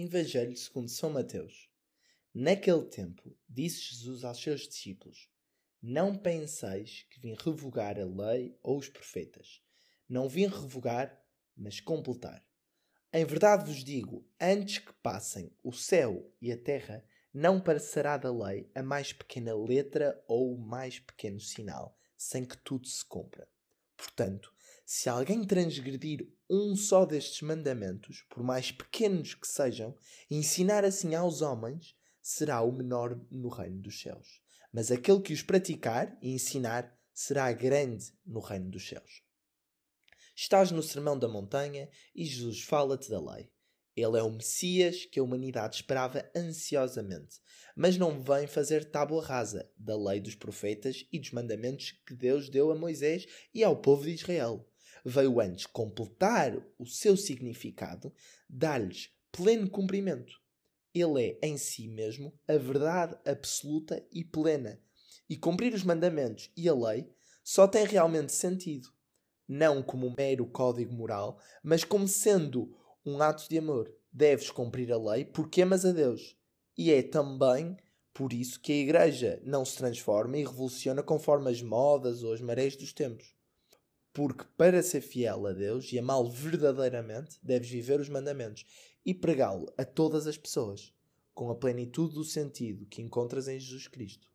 Evangelho segundo São Mateus. Naquele tempo, disse Jesus aos seus discípulos: Não penseis que vim revogar a lei ou os profetas. Não vim revogar, mas completar. Em verdade vos digo: antes que passem o céu e a terra, não parecerá da lei a mais pequena letra ou o mais pequeno sinal, sem que tudo se cumpra. Portanto, se alguém transgredir um só destes mandamentos, por mais pequenos que sejam, e ensinar assim aos homens, será o menor no reino dos céus. Mas aquele que os praticar e ensinar será grande no reino dos céus. Estás no Sermão da Montanha e Jesus fala-te da lei. Ele é o Messias que a humanidade esperava ansiosamente, mas não vem fazer tábua rasa da lei dos profetas e dos mandamentos que Deus deu a Moisés e ao povo de Israel. Veio antes completar o seu significado, dar-lhes pleno cumprimento. Ele é, em si mesmo, a verdade absoluta e plena. E cumprir os mandamentos e a lei só tem realmente sentido, não como um mero código moral, mas como sendo um ato de amor. Deves cumprir a lei porque amas a Deus. E é também por isso que a Igreja não se transforma e revoluciona conforme as modas ou as marés dos tempos. Porque para ser fiel a Deus e amá-lo verdadeiramente, deves viver os mandamentos e pregá-lo a todas as pessoas, com a plenitude do sentido que encontras em Jesus Cristo.